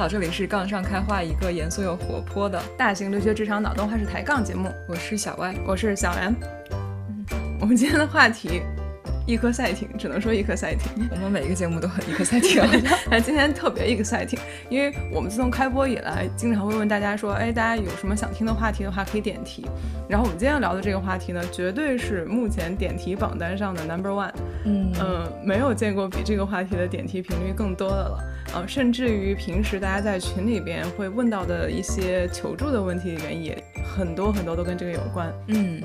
好，这里是杠上开话，一个严肃又活泼的大型留学职场脑洞话事抬杠节目。我是小歪，我是小袁。我们今天的话题。一颗赛艇，只能说一颗赛艇。我们每一个节目都很一颗赛艇，但今天特别一个赛艇，因为我们自从开播以来，经常会问大家说，哎，大家有什么想听的话题的话，可以点题。然后我们今天要聊的这个话题呢，绝对是目前点题榜单上的 number one。嗯嗯，没有见过比这个话题的点题频率更多的了。啊，甚至于平时大家在群里边会问到的一些求助的问题里面，也很多很多都跟这个有关。嗯。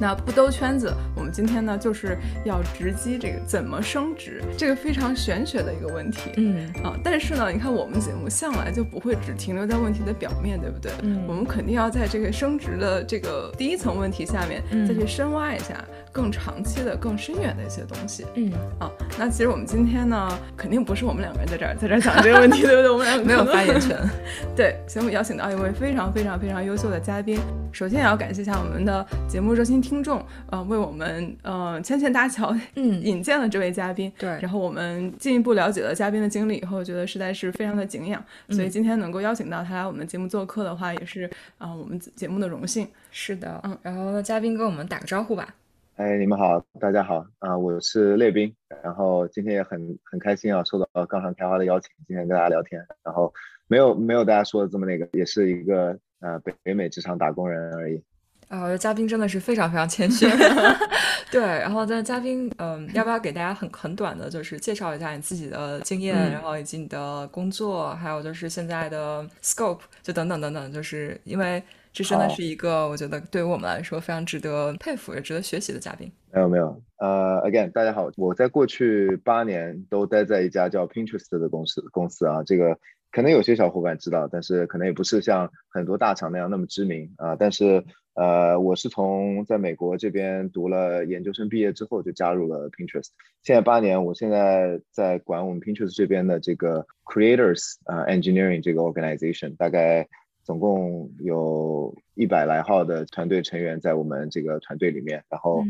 那不兜圈子，我们今天呢就是要直击这个怎么升职，这个非常玄学的一个问题。嗯啊，但是呢，你看我们节目向来就不会只停留在问题的表面对不对？嗯，我们肯定要在这个升职的这个第一层问题下面再去深挖一下更长期的、更深远的一些东西。嗯啊，那其实我们今天呢，肯定不是我们两个人在这儿在这儿讲这个问题，对不对？我们两个 没有发言权。对，所以我们邀请到一位非常非常非常优秀的嘉宾。首先也要感谢一下我们的节目热心听众，呃，为我们呃牵线搭桥，嗯，引荐了这位嘉宾。对，然后我们进一步了解了嘉宾的经历以后，觉得实在是非常的敬仰，所以今天能够邀请到他来我们节目做客的话，也是啊我们节目的荣幸。是的，嗯，然后嘉宾跟我们打个招呼吧。哎，你们好，大家好啊，我是列兵，然后今天也很很开心啊，受到杠上开花的邀请，今天跟大家聊天，然后没有没有大家说的这么那个，也是一个。呃，北北美职场打工人而已。啊，我觉得嘉宾真的是非常非常谦虚。对，然后在嘉宾，嗯，要不要给大家很很短的，就是介绍一下你自己的经验，然后以及你的工作，还有就是现在的 scope，就等等等等，就是因为这真的是一个我觉得对于我们来说非常值得佩服也值得学习的嘉宾。没有没有，呃，again，大家好，我在过去八年都待在一家叫 Pinterest 的公司公司啊，这个。可能有些小伙伴知道，但是可能也不是像很多大厂那样那么知名啊。但是，呃，我是从在美国这边读了研究生毕业之后就加入了 Pinterest，现在八年，我现在在管我们 Pinterest 这边的这个 Creators 啊 Engineering 这个 organization，大概总共有一百来号的团队成员在我们这个团队里面，然后。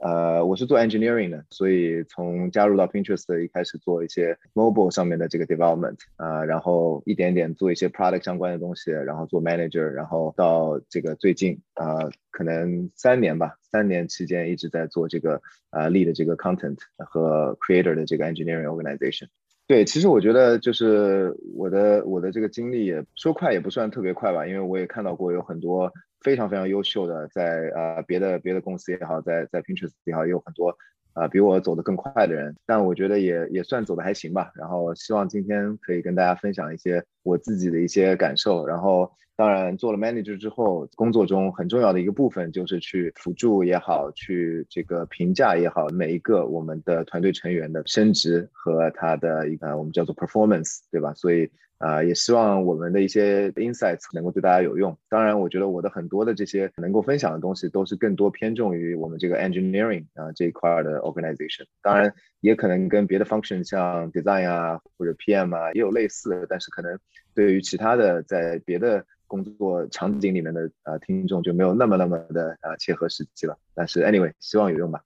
呃，我是做 engineering 的，所以从加入到 Pinterest 一开始做一些 mobile 上面的这个 development 啊，然后一点点做一些 product 相关的东西，然后做 manager，然后到这个最近啊，可能三年吧，三年期间一直在做这个啊 lead 这个 content 和 creator 的这个 engineering organization。对，其实我觉得就是我的我的这个经历也说快也不算特别快吧，因为我也看到过有很多。非常非常优秀的，在呃别的别的公司也好，在在 Pinterest 也好，也有很多呃比我走得更快的人，但我觉得也也算走得还行吧。然后希望今天可以跟大家分享一些我自己的一些感受。然后当然做了 manager 之后，工作中很重要的一个部分就是去辅助也好，去这个评价也好，每一个我们的团队成员的升职和他的一个我们叫做 performance，对吧？所以。啊，也希望我们的一些 insights 能够对大家有用。当然，我觉得我的很多的这些能够分享的东西，都是更多偏重于我们这个 engineering 啊这一块的 organization。当然，也可能跟别的 function 像 design 啊或者 PM 啊也有类似，但是可能对于其他的在别的工作场景里面的啊听众就没有那么那么的啊切合实际了。但是 anyway，希望有用吧。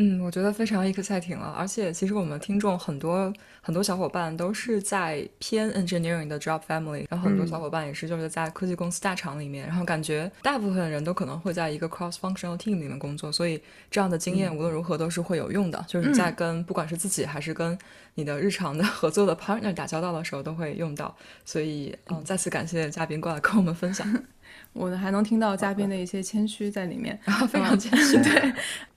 嗯，我觉得非常一克赛艇了，而且其实我们听众很多很多小伙伴都是在偏 engineering 的 job family，然后很多小伙伴也是就是在科技公司大厂里面，然后感觉大部分人都可能会在一个 cross functional team 里面工作，所以这样的经验无论如何都是会有用的，就是在跟不管是自己还是跟你的日常的 合作的 partner 打交道的时候都会用到，所以嗯，再次感谢嘉宾过来跟我们分享。我还能听到嘉宾的。一些谦虚在里面，然 后非常谦虚。对，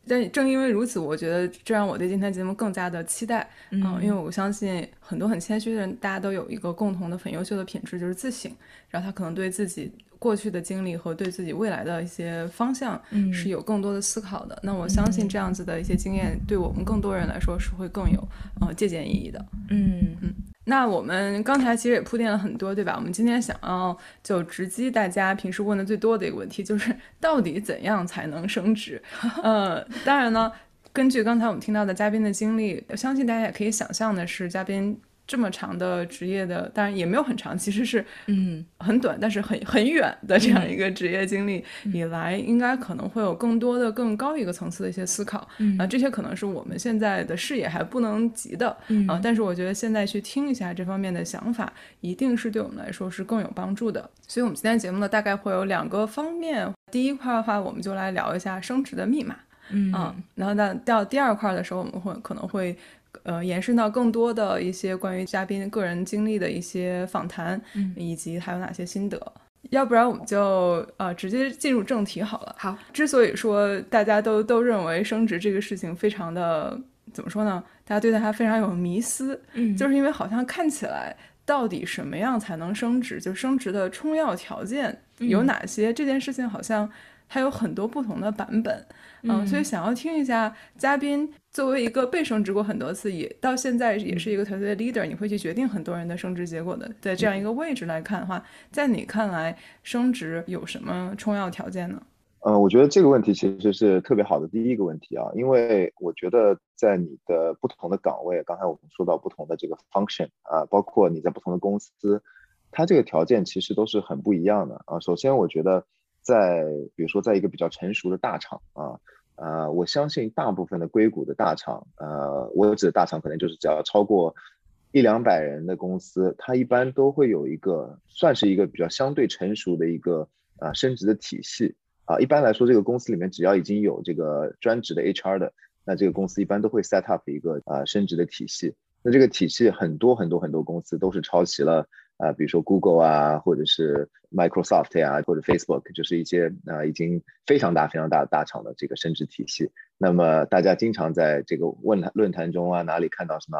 但正因为如此，我觉得这让我对今天节目更加的期待。嗯，因为我相信很多很谦虚的人，大家都有一个共同的很优秀的品质，就是自省。然后他可能对自己过去的经历和对自己未来的一些方向是有更多的思考的。那我相信这样子的一些经验，对我们更多人来说是会更有呃借鉴意义的。嗯嗯。那我们刚才其实也铺垫了很多，对吧？我们今天想要就直击大家平时问的最多的一个问题，就是到底怎样才能升职？呃，当然呢，根据刚才我们听到的嘉宾的经历，我相信大家也可以想象的是，嘉宾这么长的职业的，当然也没有很长，其实是嗯。很短，但是很很远的这样一个职业经历以来，应该可能会有更多的更高一个层次的一些思考啊，这些可能是我们现在的视野还不能及的啊，但是我觉得现在去听一下这方面的想法，一定是对我们来说是更有帮助的。所以，我们今天节目呢，大概会有两个方面，第一块的话，我们就来聊一下升职的密码，嗯，然后到到第二块的时候，我们会可能会。呃，延伸到更多的一些关于嘉宾个人经历的一些访谈，嗯，以及还有哪些心得，要不然我们就呃直接进入正题好了。好，之所以说大家都都认为升职这个事情非常的怎么说呢？大家对待它非常有迷思，嗯，就是因为好像看起来到底什么样才能升职，就升职的充要条件有哪些？这件事情好像它有很多不同的版本。嗯，所以想要听一下嘉宾作为一个被升职过很多次，也到现在也是一个团队的 leader，你会去决定很多人的升职结果的，在这样一个位置来看的话，在你看来升职有什么重要条件呢？呃，我觉得这个问题其实是特别好的第一个问题啊，因为我觉得在你的不同的岗位，刚才我们说到不同的这个 function 啊，包括你在不同的公司，它这个条件其实都是很不一样的啊。首先，我觉得。在比如说，在一个比较成熟的大厂啊，呃，我相信大部分的硅谷的大厂，呃，我指的大厂可能就是只要超过一两百人的公司，它一般都会有一个算是一个比较相对成熟的一个啊升职的体系啊。一般来说，这个公司里面只要已经有这个专职的 HR 的，那这个公司一般都会 set up 一个啊升职的体系。那这个体系很多很多很多公司都是抄袭了。啊，比如说 Google 啊，或者是 Microsoft 呀，或者 Facebook，就是一些啊已经非常大、非常大的大厂的这个升职体系。那么大家经常在这个论坛论坛中啊，哪里看到什么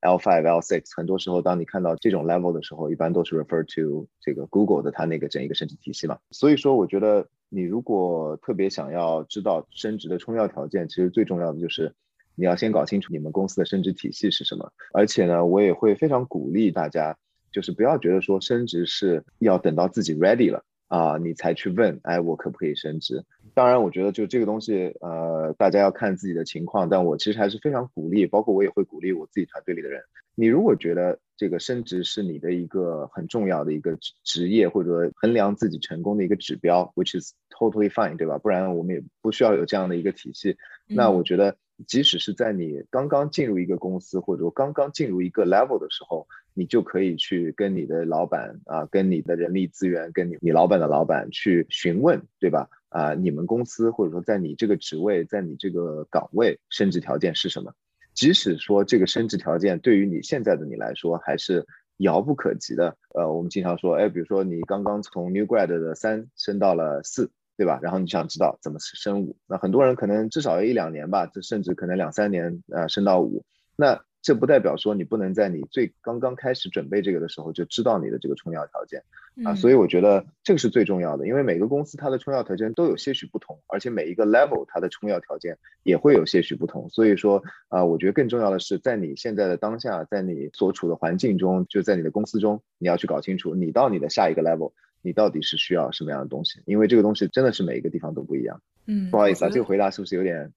L five、L six，很多时候当你看到这种 level 的时候，一般都是 refer to 这个 Google 的它那个整一个升职体系嘛。所以说，我觉得你如果特别想要知道升职的充要条件，其实最重要的就是你要先搞清楚你们公司的升职体系是什么。而且呢，我也会非常鼓励大家。就是不要觉得说升职是要等到自己 ready 了啊，你才去问，哎，我可不可以升职？当然，我觉得就这个东西，呃，大家要看自己的情况。但我其实还是非常鼓励，包括我也会鼓励我自己团队里的人。你如果觉得这个升职是你的一个很重要的一个职职业，或者衡量自己成功的一个指标，which is totally fine，对吧？不然我们也不需要有这样的一个体系。那我觉得，即使是在你刚刚进入一个公司，或者说刚刚进入一个 level 的时候，你就可以去跟你的老板啊，跟你的人力资源，跟你你老板的老板去询问，对吧？啊，你们公司或者说在你这个职位，在你这个岗位升职条件是什么？即使说这个升职条件对于你现在的你来说还是遥不可及的，呃，我们经常说，哎，比如说你刚刚从 new grad 的三升到了四，对吧？然后你想知道怎么升五，那很多人可能至少要一两年吧，这甚至可能两三年，呃，升到五，那。这不代表说你不能在你最刚刚开始准备这个的时候就知道你的这个充要条件啊，所以我觉得这个是最重要的，因为每个公司它的充要条件都有些许不同，而且每一个 level 它的充要条件也会有些许不同，所以说啊，我觉得更重要的是在你现在的当下，在你所处的环境中，就在你的公司中，你要去搞清楚你到你的下一个 level，你到底是需要什么样的东西，因为这个东西真的是每一个地方都不一样。嗯，不好意思啊，这个回答是不是有点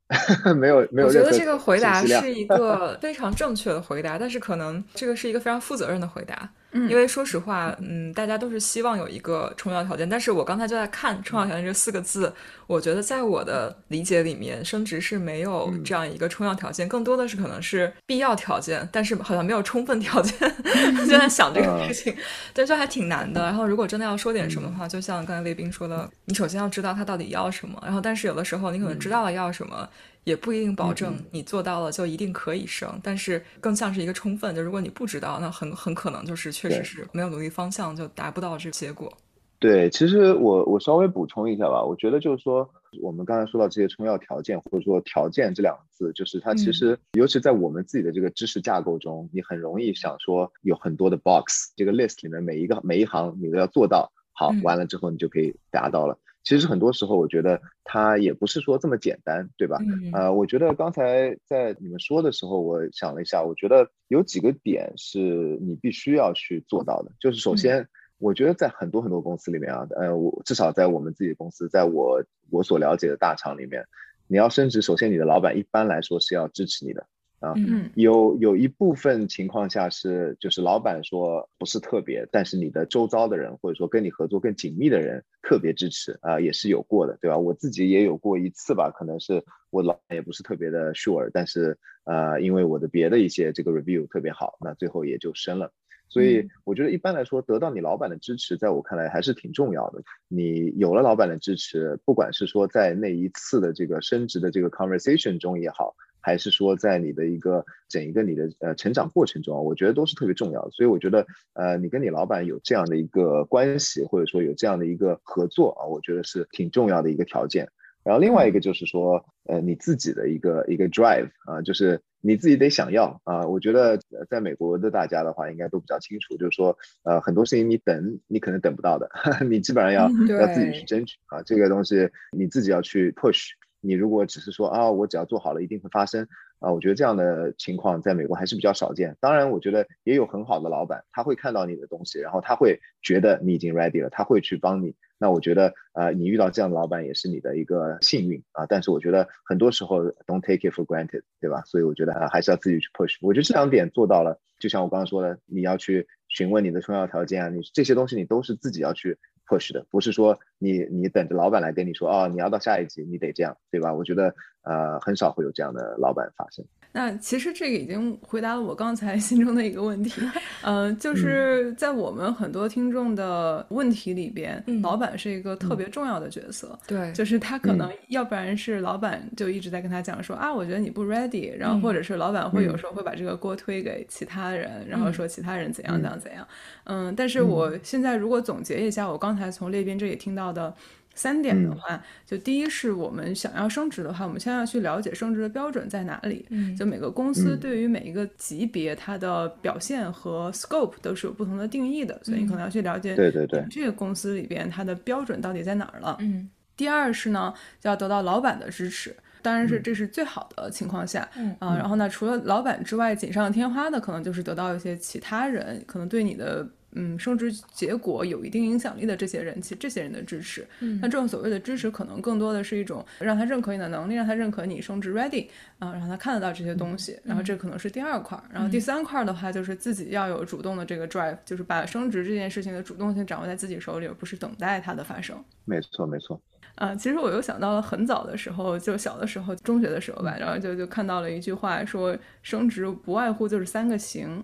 没有 没有？我觉得这个回答是一个非常正确的回答，但是可能这个是一个非常负责任的回答。因为说实话，嗯，大家都是希望有一个充要条件，但是我刚才就在看“充要条件”这四个字，我觉得在我的理解里面，升职是没有这样一个充要条件，更多的是可能是必要条件，但是好像没有充分条件。就在想这个事情，对，就还挺难的。然后如果真的要说点什么的话，就像刚才魏斌说的，你首先要知道他到底要什么，然后但是有的时候你可能知道了要什么。也不一定保证你做到了就一定可以升，但是更像是一个充分。就如果你不知道，那很很可能就是确实是没有努力方向就达不到这个结果。对，其实我我稍微补充一下吧，我觉得就是说，我们刚才说到这些充要条件或者说条件这两个字，就是它其实尤其在我们自己的这个知识架构中，你很容易想说有很多的 box，这个 list 里面每一个每一行你都要做到好，完了之后你就可以达到了。其实很多时候，我觉得它也不是说这么简单，对吧？呃，我觉得刚才在你们说的时候，我想了一下，我觉得有几个点是你必须要去做到的。就是首先，我觉得在很多很多公司里面啊，呃，我至少在我们自己公司，在我我所了解的大厂里面，你要升职，首先你的老板一般来说是要支持你的啊。嗯有有一部分情况下是，就是老板说不是特别，但是你的周遭的人或者说跟你合作更紧密的人特别支持啊、也是有过的，对吧？我自己也有过一次吧，可能是我老板也不是特别的 sure，但是呃，因为我的别的一些这个 review 特别好，那最后也就升了。所以我觉得一般来说，得到你老板的支持，在我看来还是挺重要的。你有了老板的支持，不管是说在那一次的这个升职的这个 conversation 中也好，还是说在你的一个整一个你的呃成长过程中，我觉得都是特别重要的。所以我觉得呃，你跟你老板有这样的一个关系，或者说有这样的一个合作啊，我觉得是挺重要的一个条件。然后另外一个就是说，呃，你自己的一个一个 drive 啊，就是你自己得想要啊。我觉得呃在美国的大家的话，应该都比较清楚，就是说，呃，很多事情你等你可能等不到的，你基本上要嗯要自己去争取啊。这个东西你自己要去 push。你如果只是说啊，我只要做好了，一定会发生啊，我觉得这样的情况在美国还是比较少见。当然，我觉得也有很好的老板，他会看到你的东西，然后他会觉得你已经 ready 了，他会去帮你。那我觉得，呃，你遇到这样的老板也是你的一个幸运啊。但是我觉得很多时候 don't take it for granted，对吧？所以我觉得、还是要自己去 push。我觉得这两点做到了，就像我刚刚说的，你要去询问你的重要条件啊，你这些东西你都是自己要去 push 的，不是说你你等着老板来跟你说哦，你要到下一级你得这样，对吧？我觉得呃很少会有这样的老板发生。那其实这个已经回答了我刚才 心中的一个问题，呃，就是在我们很多听众的问题里边，嗯。老板是一个特别重要的角色。对，就是他可能要不然是老板就一直在跟他讲说啊，我觉得你不 ready，然后或者是老板会有时候会把这个锅推给其他人，然后说其他人怎样怎样怎样。嗯，但是我现在如果总结一下我刚才从列宾这里听到的。三点的话，就第一是我们想要升职的话，我们先要去了解升职的标准在哪里。嗯。就每个公司嗯。对于每一个级别，它的表现和 scope 都是有不同的定义的，所以你可能要去了解对对对。这个公司里边它的标准到底在哪儿了。嗯。第二是呢，就要得到老板的支持，当然是这是最好的情况下。嗯啊、然后呢，除了老板之外，锦上添花的可能就是得到一些其他人可能对你的嗯升职结果有一定影响力的这些人，其这些人的支持。嗯那这种所谓的支持，可能更多的是一种让他认可你的能力，让他认可你升职 ready 啊、让他看得到这些东西。然后这可能是第二块儿，然后第三块儿的话，就是自己要有主动的这个 drive，就是把升职这件事情的主动性掌握在自己手里，而不是等待它的发生。没错没错。啊，其实我又想到了很早的时候，就小的时候，中学的时候吧，然后就就看到了一句话，说升职不外乎就是三个行，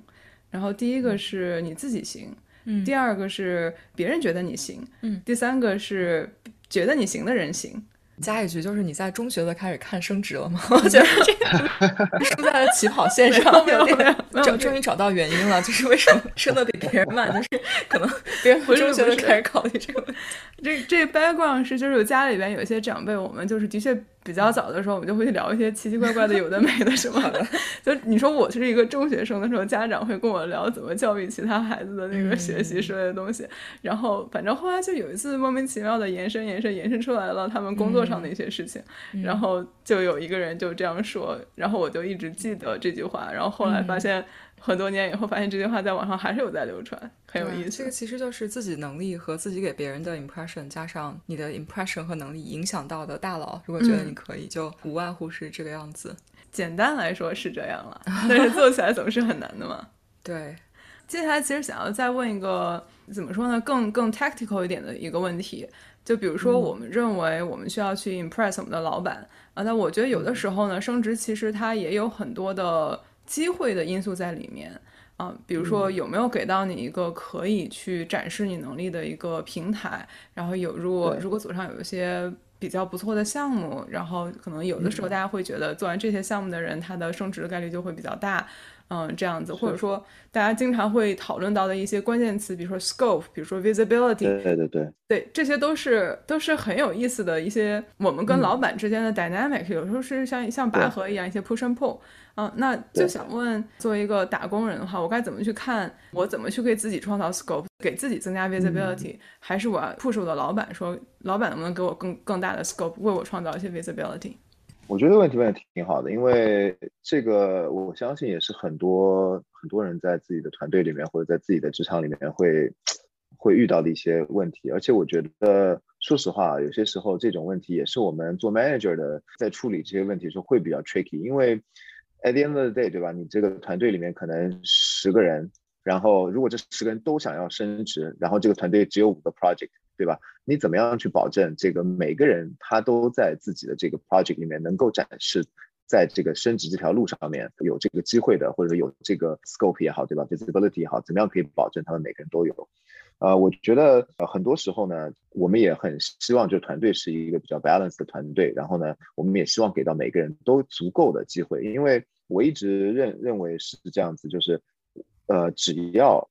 然后第一个是你自己行，嗯第二个是别人觉得你行，嗯，第三个是觉得你行的人行。加一句，就是你在中学就开始看升职了吗？我觉得这个输在了起跑线上，没有没有终终于找到原因了，就是为什么升的比别人慢，就是可能别人不中学不就开始考虑这个问题。这这 background 是就是家里边有一些长辈，我们就是的确比较早的时候，我们就会去聊一些奇奇怪怪的有的没的什么的。就你说我是一个中学生的时候，家长会跟我聊怎么教育其他孩子的那个学习之类的东西。然后反正后来就有一次莫名其妙的延伸延伸延伸出来了他们工作上的一些事情，然后就有一个人就这样说，然后我就一直记得这句话，然后后来发现。很多年以后，发现这句话在网上还是有在流传，很有意思。这个其实就是自己能力和自己给别人的 impression，加上你的 impression 和能力影响到的大佬，如果觉得你可以，就无外乎是这个样子。简单来说是这样了，但是做起来总是很难的嘛。对，接下来其实想要再问一个怎么说呢，更更 tactical 一点的一个问题，就比如说我们认为我们需要去 impress 我们的老板啊，那我觉得有的时候呢，升职其实它也有很多的机会的因素在里面。啊，比如说有没有给到你一个可以去展示你能力的一个平台，然后有如果如果组上有一些比较不错的项目，然后可能有的时候大家会觉得做完这些项目的人，他的升职的概率就会比较大，嗯，这样子，或者说大家经常会讨论到的一些关键词，比如说 scope，比如说 visibility，对对对，对，这些都是都是很有意思的一些我们跟老板之间的 dynamic，、有时候是像像拔河一样一些 push and pull。嗯、那就想问，作为一个打工人的话，我该怎么去看？我怎么去给自己创造 scope，给自己增加 visibility，、还是我要 push 我的老板说，老板能不能给我更更大的 scope，为我创造一些 visibility？我觉得问题问的挺好的，因为这个我相信也是很多很多人在自己的团队里面或者在自己的职场里面会会遇到的一些问题，而且我觉得说实话，有些时候这种问题也是我们做 manager 的在处理这些问题的时候会比较 tricky，因为 at the end of the day，对吧？你这个团队里面可能十个人，然后如果这十个人都想要升职，然后这个团队只有五个 project，对吧？你怎么样去保证这个每个人他都在自己的这个 project 里面能够展示，在这个升职这条路上面有这个机会的，或者说有这个 scope 也好，对吧？visibility 也好，怎么样可以保证他们每个人都有？呃，我觉得呃很多时候呢，我们也很希望，就团队是一个比较 balanced 的团队。然后呢，我们也希望给到每个人都足够的机会，因为我一直认认为是这样子，就是，呃，只要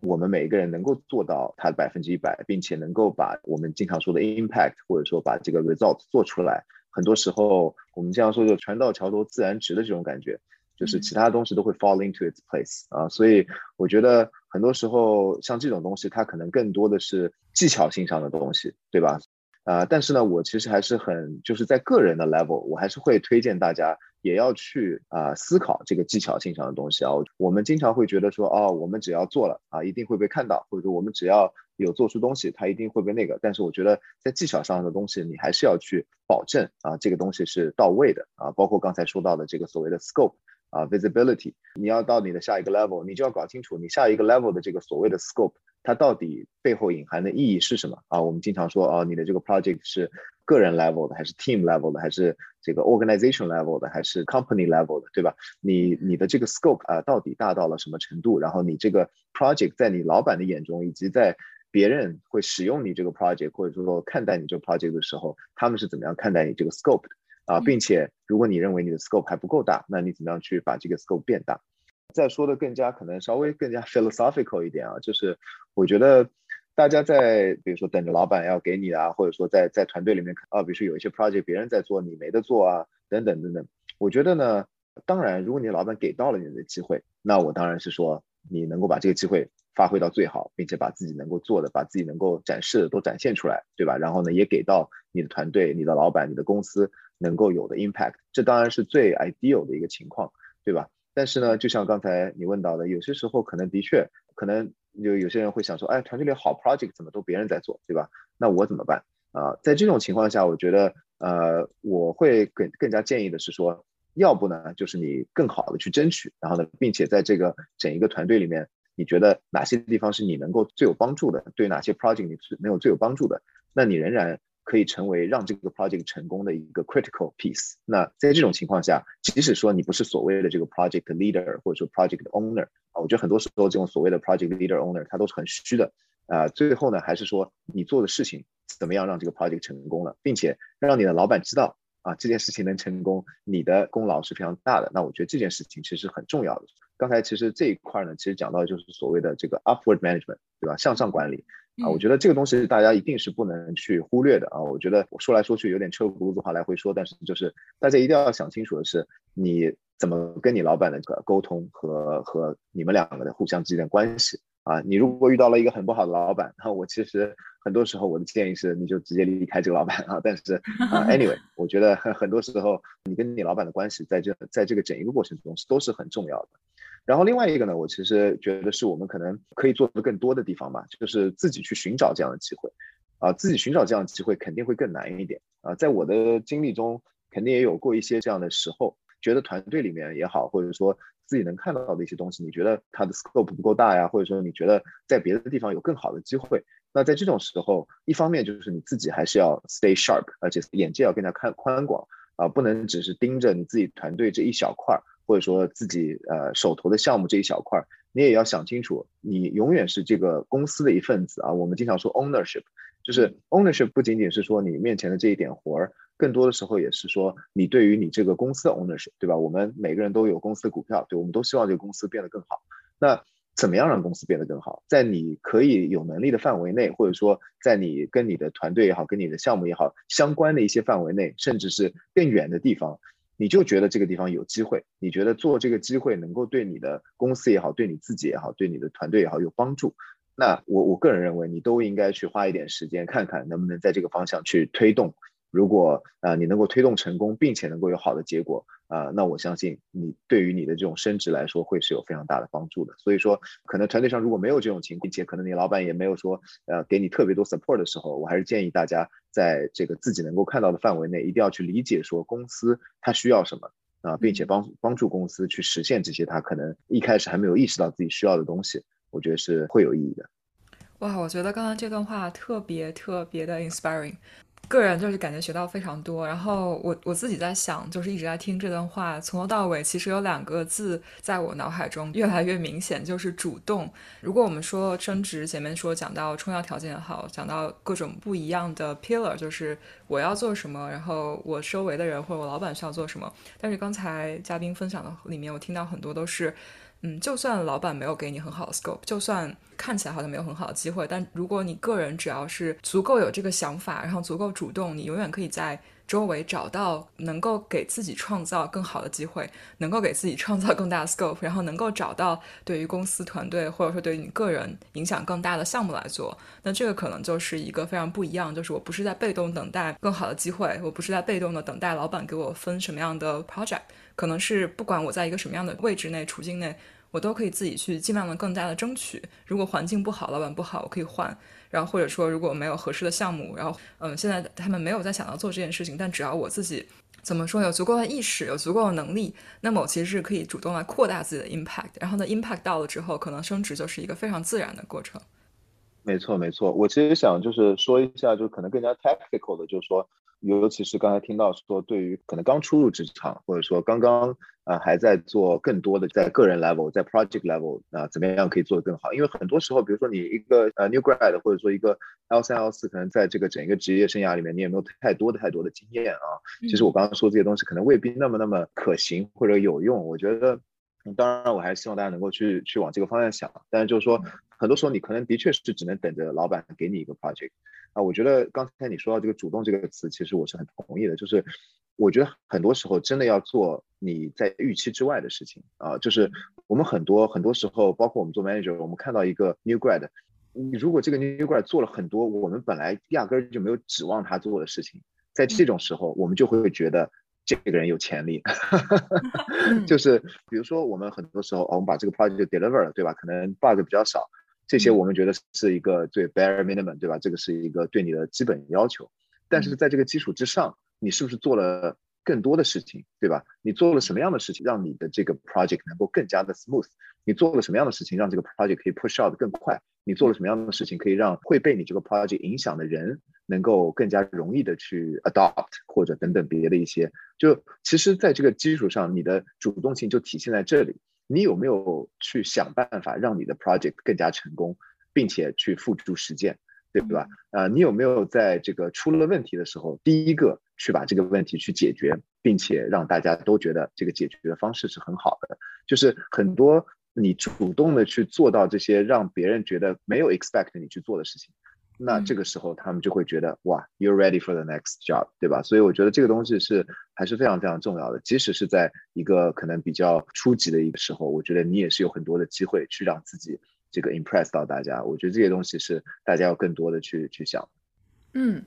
我们每一个人能够做到他的百分之一百，并且能够把我们经常说的 impact，或者说把这个 result 做出来，很多时候我们经常说就船到桥头自然直的这种感觉。就是其他东西都会 fall into its place 啊，所以我觉得很多时候像这种东西，它可能更多的是技巧性上的东西，对吧？啊，但是呢，我其实还是很就是在个人的 level，我还是会推荐大家也要去啊思考这个技巧性上的东西啊。我们经常会觉得说，哦，我们只要做了啊，一定会被看到，或者说我们只要有做出东西，它一定会被那个。但是我觉得在技巧上的东西，你还是要去保证啊，这个东西是到位的啊，包括刚才说到的这个所谓的 scope。啊，visibility，你要到你的下一个 level，你就要搞清楚你下一个 level 的这个所谓的 scope，它到底背后隐含的意义是什么啊？我们经常说啊，你的这个 project 是个人 level 的，还是 team level 的，还是这个 organization level 的，还是 company level 的，对吧？你你的这个 scope 啊，到底大到了什么程度？然后你这个 project 在你老板的眼中，以及在别人会使用你这个 project 或者说看待你这个 project 的时候，他们是怎么样看待你这个 scope 的？啊，并且如果你认为你的 scope 还不够大，那你怎么样去把这个 scope 变大？再说的更加可能稍微更加 philosophical 一点啊，就是我觉得大家在比如说等着老板要给你啊，或者说在在团队里面啊，比如说有一些 project 别人在做你没得做啊，等等等等。我觉得呢，当然如果你老板给到了你的机会，那我当然是说你能够把这个机会发挥到最好，并且把自己能够做的、把自己能够展示的都展现出来，对吧？然后呢，也给到你的团队、你的老板、你的公司。能够有的 impact，这当然是最 ideal 的一个情况，对吧？但是呢，就像刚才你问到的，有些时候可能的确，可能有有些人会想说，哎，团队里好 project 怎么都别人在做，对吧？那我怎么办啊？在这种情况下，我觉得，呃，我会更更加建议的是说，要不呢，就是你更好的去争取，然后呢，并且在这个整一个团队里面，你觉得哪些地方是你能够最有帮助的，对哪些 project 你是能有最有帮助的，那你仍然。可以成为让这个 project 成功的一个 critical piece。那在这种情况下，即使说你不是所谓的这个 project leader 或者说 project owner 啊，我觉得很多时候这种所谓的 project leader owner 他都是很虚的啊。最后呢，还是说你做的事情怎么样让这个 project 成功了，并且让你的老板知道啊这件事情能成功，你的功劳是非常大的。那我觉得这件事情其实很重要的。刚才其实这一块呢，其实讲到就是所谓的这个 upward management，对吧？向上管理。啊，我觉得这个东西大家一定是不能去忽略的啊！我觉得我说来说去有点车轱辘话来回说，但是就是大家一定要想清楚的是，你怎么跟你老板的个沟通和和你们两个的互相之间的关系啊！你如果遇到了一个很不好的老板，那我其实很多时候我的建议是，你就直接离开这个老板啊！但是 啊，anyway，我觉得很多时候你跟你老板的关系在这在这个整一个过程中是都是很重要的。然后另外一个呢，我其实觉得是我们可能可以做的更多的地方吧，就是自己去寻找这样的机会，啊，自己寻找这样的机会肯定会更难一点啊。在我的经历中，肯定也有过一些这样的时候，觉得团队里面也好，或者说自己能看到的一些东西，你觉得它的 scope 不够大呀，或者说你觉得在别的地方有更好的机会，那在这种时候，一方面就是你自己还是要 stay sharp，而且眼界要更加宽宽广啊，不能只是盯着你自己团队这一小块儿。或者说自己呃手头的项目这一小块，你也要想清楚，你永远是这个公司的一份子啊。我们经常说 ownership，就是 ownership 不仅仅是说你面前的这一点活儿，更多的时候也是说你对于你这个公司的 ownership，对吧？我们每个人都有公司的股票，对，我们都希望这个公司变得更好。那怎么样让公司变得更好？在你可以有能力的范围内，或者说在你跟你的团队也好，跟你的项目也好相关的一些范围内，甚至是更远的地方。你就觉得这个地方有机会，你觉得做这个机会能够对你的公司也好，对你自己也好，对你的团队也好有帮助，那我我个人认为你都应该去花一点时间看看能不能在这个方向去推动。如果啊你能够推动成功，并且能够有好的结果啊，那我相信你对于你的这种升职来说会是有非常大的帮助的。所以说，可能团队上如果没有这种情况，并且可能你老板也没有说呃给你特别多 support 的时候，我还是建议大家在这个自己能够看到的范围内，一定要去理解说公司它需要什么啊，并且帮帮助公司去实现这些他可能一开始还没有意识到自己需要的东西，我觉得是会有意义的。哇，我觉得刚刚这段话特别特别的 inspiring。个人就是感觉学到非常多，然后我我自己在想，就是一直在听这段话，从头到尾其实有两个字在我脑海中越来越明显，就是主动。如果我们说升职，前面说讲到充要条件也好，讲到各种不一样的 pillar，就是我要做什么，然后我周围的人或者我老板需要做什么。但是刚才嘉宾分享的里面，我听到很多都是。嗯，就算老板没有给你很好的 scope，就算看起来好像没有很好的机会，但如果你个人只要是足够有这个想法，然后足够主动，你永远可以在周围找到能够给自己创造更好的机会，能够给自己创造更大的 scope，然后能够找到对于公司团队或者说对于你个人影响更大的项目来做。那这个可能就是一个非常不一样，就是我不是在被动等待更好的机会，我不是在被动的等待老板给我分什么样的 project。可能是不管我在一个什么样的位置内、处境内，我都可以自己去尽量的更加的争取。如果环境不好、老板不好，我可以换。然后或者说，如果没有合适的项目，然后嗯，现在他们没有在想要做这件事情，但只要我自己怎么说有足够的意识、有足够的能力，那么我其实是可以主动来扩大自己的 impact。然后呢，impact 到了之后，可能升职就是一个非常自然的过程。没错，没错。我其实想就是说一下，就可能更加 tactical 的，就是说。尤其是刚才听到说，对于可能刚初入职场，或者说刚刚呃还在做更多的在个人 level，在 project level 啊，怎么样可以做得更好？因为很多时候，比如说你一个呃 new grad，或者说一个 L 三 L 四，可能在这个整一个职业生涯里面，你也没有太多的太多的经验啊。其实我刚刚说这些东西，可能未必那么那么可行或者有用。我觉得，当然我还是希望大家能够去去往这个方向想。但是就是说，很多时候你可能的确是只能等着老板给你一个 project。啊，我觉得刚才你说到这个“主动”这个词，其实我是很同意的。就是我觉得很多时候真的要做你在预期之外的事情啊。就是我们很多很多时候，包括我们做 manager，我们看到一个 new grad，你如果这个 new grad 做了很多我们本来压根儿就没有指望他做的事情，在这种时候，我们就会觉得这个人有潜力。就是比如说我们很多时候，我们把这个 project deliver 了，对吧？可能 bug 比较少。这些我们觉得是一个最 bare minimum，对吧？这个是一个对你的基本要求。但是在这个基础之上，你是不是做了更多的事情，对吧？你做了什么样的事情，让你的这个 project 能够更加的 smooth？你做了什么样的事情，让这个 project 可以 push out 更快？你做了什么样的事情，可以让会被你这个 project 影响的人能够更加容易的去 adopt 或者等等别的一些？就其实，在这个基础上，你的主动性就体现在这里。你有没有去想办法让你的 project 更加成功，并且去付诸实践，对吧？呃，你有没有在这个出了问题的时候，第一个去把这个问题去解决，并且让大家都觉得这个解决的方式是很好的？就是很多你主动的去做到这些，让别人觉得没有 expect 你去做的事情。那这个时候，他们就会觉得哇，you're ready for the next job，对吧？所以我觉得这个东西是还是非常非常重要的。即使是在一个可能比较初级的一个时候，我觉得你也是有很多的机会去让自己这个 impress 到大家。我觉得这些东西是大家要更多的去去想。嗯，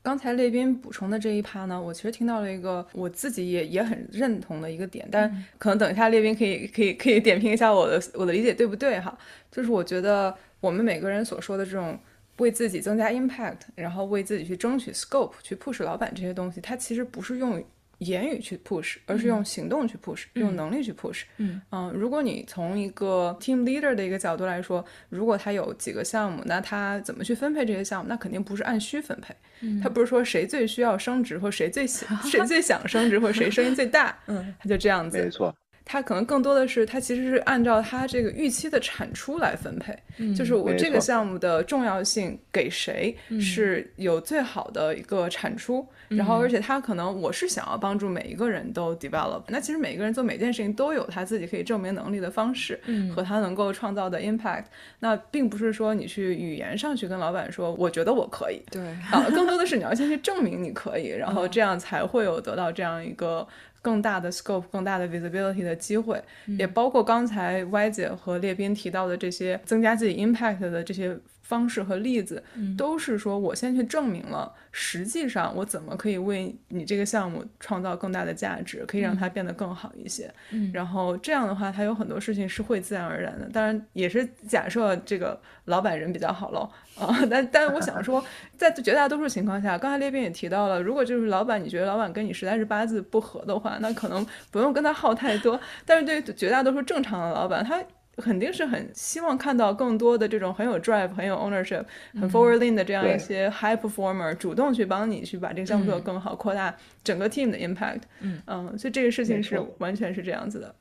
刚才列宾补充的这一趴呢，我其实听到了一个我自己也也很认同的一个点，但可能等一下列宾可以可以可以点评一下我的我的理解对不对哈？就是我觉得我们每个人所说的这种。为自己增加 impact，然后为自己去争取 scope，去 push 老板这些东西，它其实不是用言语去 push，而是用行动去 push，用能力去 push。嗯嗯，如果你从一个 team leader 的一个角度来说，如果他有几个项目，那他怎么去分配这些项目？那肯定不是按需分配。他不是说谁最需要升职，或谁最想 谁最想升职，或谁声音最大。嗯，他就这样子。没错。它可能更多的是，它其实是按照它这个预期的产出来分配，就是我这个项目的重要性给谁是有最好的一个产出，然后而且它可能我是想要帮助每一个人都 develop，那其实每一个人做每件事情都有他自己可以证明能力的方式和他能够创造的 impact，那并不是说你去语言上去跟老板说我觉得我可以，对啊，更多的是你要先去证明你可以，然后这样才会有得到这样一个。更大的 scope，更大的 visibility 的机会，也包括刚才 Y 姐和列宾提到的这些增加自己 impact 的这些方式和例子，都是说我先去证明了，实际上我怎么可以为你这个项目创造更大的价值，可以让它变得更好一些。嗯，然后这样的话，它有很多事情是会自然而然的。当然，也是假设这个老板人比较好喽啊。但但是我想说，在绝大多数情况下，刚才列宾也提到了，如果就是老板，你觉得老板跟你实在是八字不合的话，那可能不用跟他耗太多。但是对于绝大多数正常的老板，他。肯定是很希望看到更多的这种很有 drive、很有 ownership、很 forward lean 的这样一些 high performer 主动去帮你去把这个项目做得更好，扩大整个 team 的 impact。嗯嗯，所以这个事情是完全是这样子的。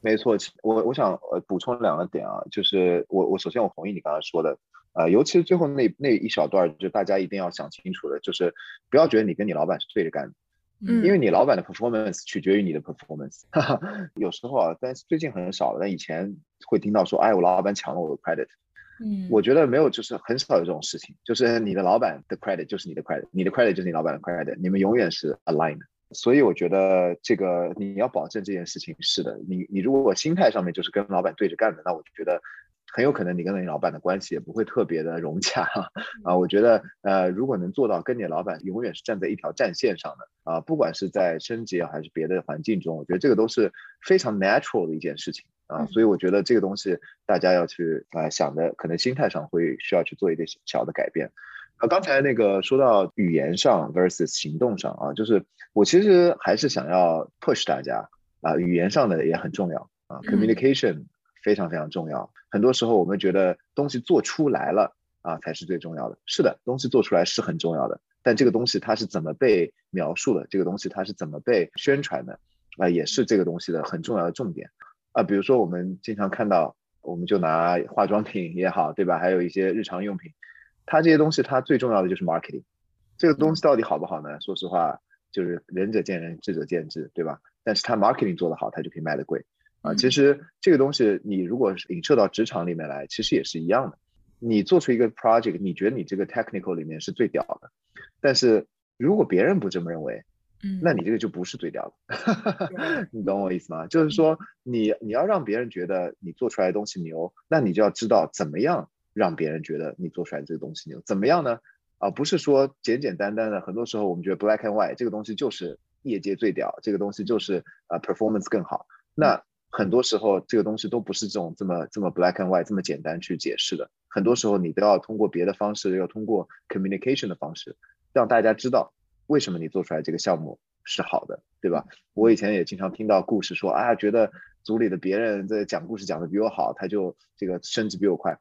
没错，我我想呃补充两个点啊，就是我我首先我同意你刚才说的，呃，尤其是最后那那一小段，就大家一定要想清楚的，就是不要觉得你跟你老板是对着干的。因为你老板的 performance 取决于你的 performance，有时候啊，但是最近很少了。但以前会听到说，哎，我老板抢了我的 credit。嗯，我觉得没有，就是很少有这种事情。就是你的老板的 credit 就是你的 credit，你的 credit 就是你老板的 credit，你们永远是 aligned。所以我觉得这个你要保证这件事情是的。你你如果心态上面就是跟老板对着干的，那我就觉得。很有可能你跟你老板的关系也不会特别的融洽啊！我觉得，呃，如果能做到跟你老板永远是站在一条战线上的啊，不管是在升级还是别的环境中，我觉得这个都是非常 natural 的一件事情啊。所以我觉得这个东西大家要去啊想的，可能心态上会需要去做一点小的改变。啊，刚才那个说到语言上 versus 行动上啊，就是我其实还是想要 push 大家啊，语言上的也很重要啊，communication。非常非常重要。很多时候我们觉得东西做出来了啊才是最重要的。是的，东西做出来是很重要的，但这个东西它是怎么被描述的？这个东西它是怎么被宣传的？啊，也是这个东西的很重要的重点啊。比如说我们经常看到，我们就拿化妆品也好，对吧？还有一些日常用品，它这些东西它最重要的就是 marketing。这个东西到底好不好呢？说实话，就是仁者见仁，智者见智，对吧？但是它 marketing 做得好，它就可以卖得贵。啊，其实这个东西你如果是引射到职场里面来，其实也是一样的。你做出一个 project，你觉得你这个 technical 里面是最屌的，但是如果别人不这么认为，嗯，那你这个就不是最屌的。你懂我意思吗？就是说你你要让别人觉得你做出来的东西牛，那你就要知道怎么样让别人觉得你做出来这个东西牛。怎么样呢？啊，不是说简简单单的，很多时候我们觉得 black and white 这个东西就是业界最屌，这个东西就是啊 performance 更好。那很多时候，这个东西都不是这种这么这么 black and white 这么简单去解释的。很多时候，你都要通过别的方式，要通过 communication 的方式，让大家知道为什么你做出来这个项目是好的，对吧？我以前也经常听到故事说，啊，觉得组里的别人在讲故事讲的比我好，他就这个升级比我快。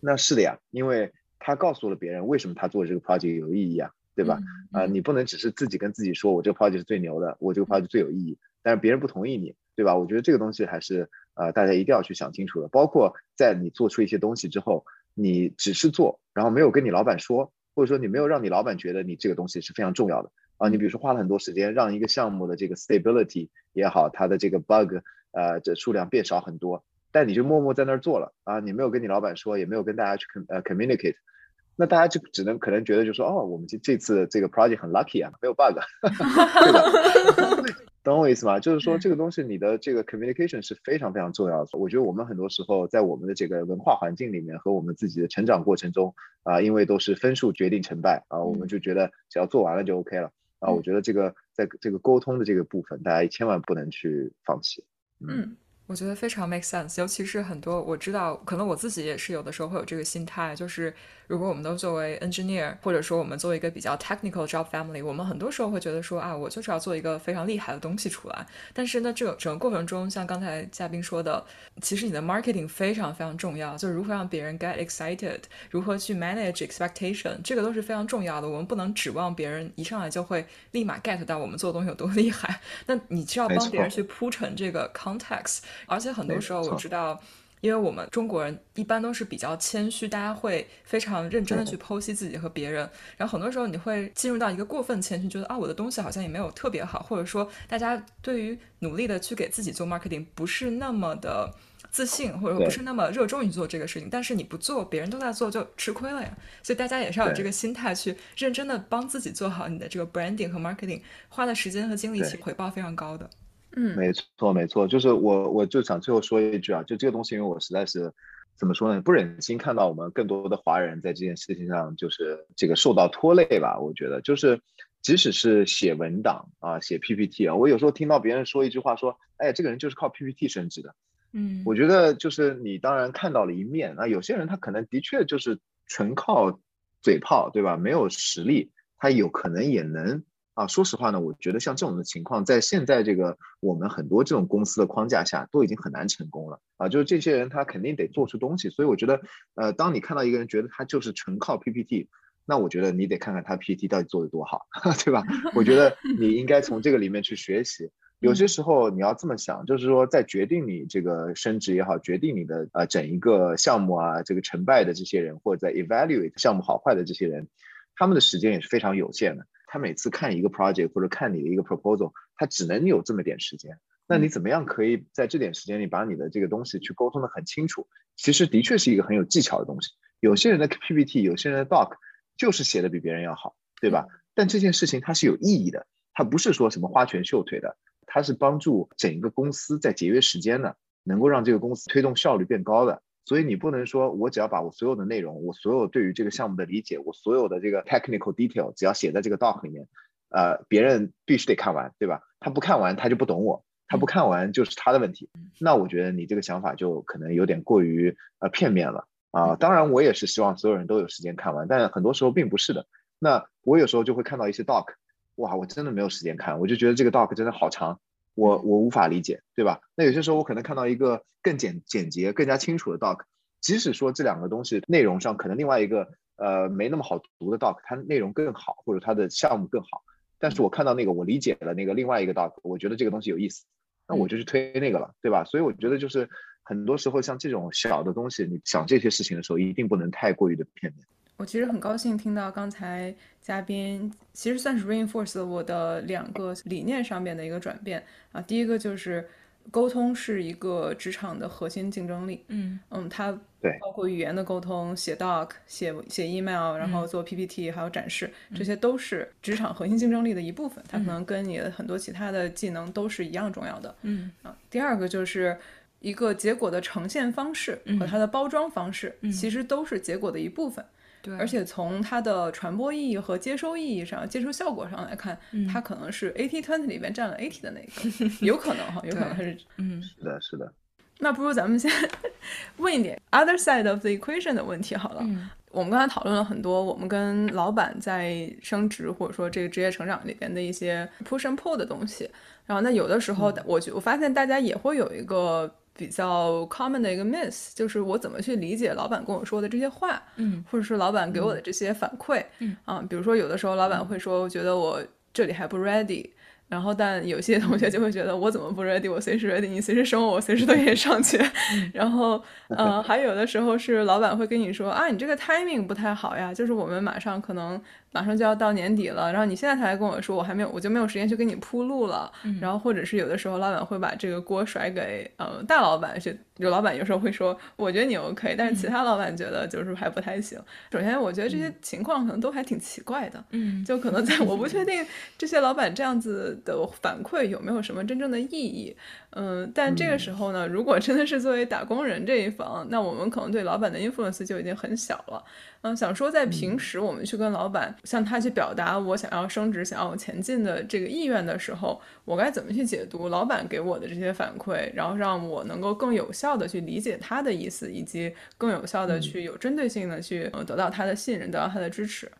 那是的呀，因为他告诉了别人为什么他做这个 project 有意义啊，对吧？啊，你不能只是自己跟自己说，我这个 project 是最牛的，我这个 project 最有意义，但是别人不同意你。对吧？我觉得这个东西还是呃，大家一定要去想清楚的。包括在你做出一些东西之后，你只是做，然后没有跟你老板说，或者说你没有让你老板觉得你这个东西是非常重要的啊。你比如说花了很多时间让一个项目的这个 stability 也好，它的这个 bug 呃这数量变少很多，但你就默默在那儿做了啊，你没有跟你老板说，也没有跟大家去呃 communicate，那大家就只能可能觉得就说哦，我们这这次这个 project 很 lucky 啊，没有 bug，对吧？懂我意思吗？就是说这个东西，你的这个 communication 是非常非常重要的。我觉得我们很多时候在我们的这个文化环境里面和我们自己的成长过程中啊，因为都是分数决定成败啊，我们就觉得只要做完了就 OK 了啊。我觉得这个在这个沟通的这个部分，大家千万不能去放弃。嗯。我觉得非常 make sense，尤其是很多我知道，可能我自己也是有的时候会有这个心态，就是如果我们都作为 engineer，或者说我们作为一个比较 technical job family，我们很多时候会觉得说啊，我就是要做一个非常厉害的东西出来。但是呢，这个整个过程中，像刚才嘉宾说的，其实你的 marketing 非常非常重要，就是如何让别人 get excited，如何去 manage expectation，这个都是非常重要的。我们不能指望别人一上来就会立马 get 到我们做的东西有多厉害。那你需要帮别人去铺陈这个 context。而且很多时候我知道，因为我们中国人一般都是比较谦虚，大家会非常认真的去剖析自己和别人。然后很多时候你会进入到一个过分谦虚，觉得啊我的东西好像也没有特别好，或者说大家对于努力的去给自己做 marketing 不是那么的自信，或者说不是那么热衷于做这个事情。但是你不做，别人都在做，就吃亏了呀。所以大家也是要有这个心态，去认真的帮自己做好你的这个 branding 和 marketing，花的时间和精力其实回报非常高的。嗯，没错没错，就是我我就想最后说一句啊，就这个东西，因为我实在是怎么说呢？不忍心看到我们更多的华人在这件事情上就是这个受到拖累吧。我觉得就是即使是写文档啊，写 PPT 啊，我有时候听到别人说一句话说，哎，这个人就是靠 PPT 升职的。嗯，我觉得就是你当然看到了一面啊，有些人他可能的确就是纯靠嘴炮，对吧？没有实力，他有可能也能啊。说实话呢，我觉得像这种的情况，在现在这个我们很多这种公司的框架下，都已经很难成功了啊。就是这些人他肯定得做出东西，所以我觉得，呃，当你看到一个人觉得他就是纯靠 PPT，那我觉得你得看看他 PPT 到底做的多好，对吧？我觉得 你应该从这个里面去学习。有些时候你要这么想，就是说在决定你这个升职也好，决定你的呃整一个项目啊这个成败的这些人，或者在 evaluate 项目好坏的这些人，他们的时间也是非常有限的。他每次看一个 project 或者看你的一个 proposal，他只能有这么点时间。那你怎么样可以在这点时间里把你的这个东西去沟通的很清楚？其实的确是一个很有技巧的东西。有些人的 PPT，有些人的 doc 就是写的比别人要好，对吧？但这件事情它是有意义的，它不是说什么花拳绣腿的。它是帮助整一个公司在节约时间的，能够让这个公司推动效率变高的。所以你不能说我只要把我所有的内容，我所有对于这个项目的理解，我所有的这个 technical detail，只要写在这个 doc 里面，呃，别人必须得看完，对吧？他不看完他就不懂我，他不看完就是他的问题。那我觉得你这个想法就可能有点过于呃片面了啊。当然我也是希望所有人都有时间看完，但很多时候并不是的。那我有时候就会看到一些 doc。哇，我真的没有时间看，我就觉得这个 doc 真的好长，我我无法理解，对吧？那有些时候我可能看到一个更简简洁、更加清楚的 doc，即使说这两个东西内容上可能另外一个呃没那么好读的 doc，它内容更好或者它的项目更好，但是我看到那个我理解了那个另外一个 doc，我觉得这个东西有意思，那我就去推那个了，对吧？所以我觉得就是很多时候像这种小的东西，你想这些事情的时候，一定不能太过于的片面。我其实很高兴听到刚才嘉宾其实算是 reinforce 了我的两个理念上面的一个转变啊。第一个就是沟通是一个职场的核心竞争力。嗯嗯，它对包括语言的沟通、写 doc、写写 email，然后做 PPT，还有展示，这些都是职场核心竞争力的一部分。它可能跟你的很多其他的技能都是一样重要的。嗯啊，第二个就是一个结果的呈现方式和它的包装方式，其实都是结果的一部分。对，而且从它的传播意义和接收意义上、接收效果上来看，它可能是 AT twenty 里边占了 AT 的那个，有可能哈，有可能是，嗯，是的，是的。那不如咱们先 问一点 other side of the equation 的问题好了。我们刚才讨论了很多，我们跟老板在升职或者说这个职业成长里边的一些 push and pull 的东西。然后那有的时候，我觉我发现大家也会有一个。比较 common 的一个 miss 就是我怎么去理解老板跟我说的这些话，嗯，或者是老板给我的这些反馈，嗯啊，比如说有的时候老板会说，我觉得我这里还不 ready。然后，但有些同学就会觉得我怎么不 ready？我随时 ready，你随时升我，我随时都可以上去。然后，嗯，还有的时候是老板会跟你说啊，你这个 timing 不太好呀，就是我们马上可能马上就要到年底了，然后你现在才来跟我说，我还没有，我就没有时间去给你铺路了。然后，或者是有的时候老板会把这个锅甩给呃大老板，就有老板有时候会说，我觉得你 OK，但是其他老板觉得就是还不太行。首先，我觉得这些情况可能都还挺奇怪的，嗯，就可能在 我不确定这些老板这样子。的反馈有没有什么真正的意义？嗯，但这个时候呢，如果真的是作为打工人这一方，那我们可能对老板的 influence 就已经很小了。嗯，想说在平时我们去跟老板向他去表达我想要升职、想要前进的这个意愿的时候，我该怎么去解读老板给我的这些反馈，然后让我能够更有效的去理解他的意思，以及更有效的去有针对性的去得到他的信任，得到他的支持。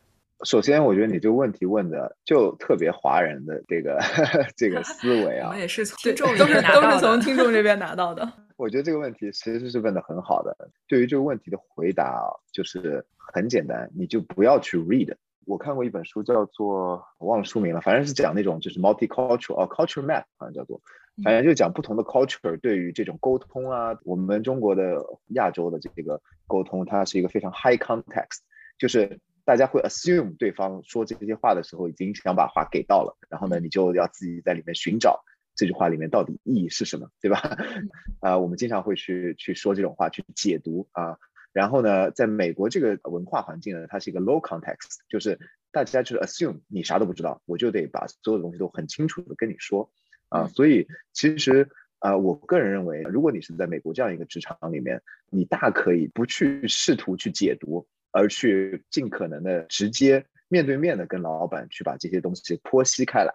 首先，我觉得你这个问题问的就特别华人的这个 这个 思维啊，我也是从听众都是都是从听众这边拿到的。我觉得这个问题其实是问的很好的。对于这个问题的回答啊，就是很简单，你就不要去 read。我看过一本书，叫做我忘了书名了，反正是讲那种就是 multicultural 哦，culture map 好像叫做，反正就讲不同的 culture 对于这种沟通啊，我们中国的亚洲的这个沟通，它是一个非常 high context，就是。大家会 assume 对方说这些话的时候已经想把话给到了，然后呢，你就要自己在里面寻找这句话里面到底意义是什么，对吧？啊，我们经常会去去说这种话，去解读啊。然后呢，在美国这个文化环境呢，它是一个 low context，就是大家就是 assume 你啥都不知道，我就得把所有的东西都很清楚的跟你说啊。所以其实啊，我个人认为，如果你是在美国这样一个职场里面，你大可以不去试图去解读，而去尽可能的直接面对面的跟老板去把这些东西剖析开来。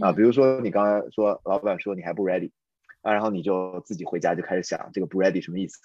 啊，比如说你刚刚说，老板说你还不 ready，啊，然后你就自己回家就开始想这个不 ready 什么意思？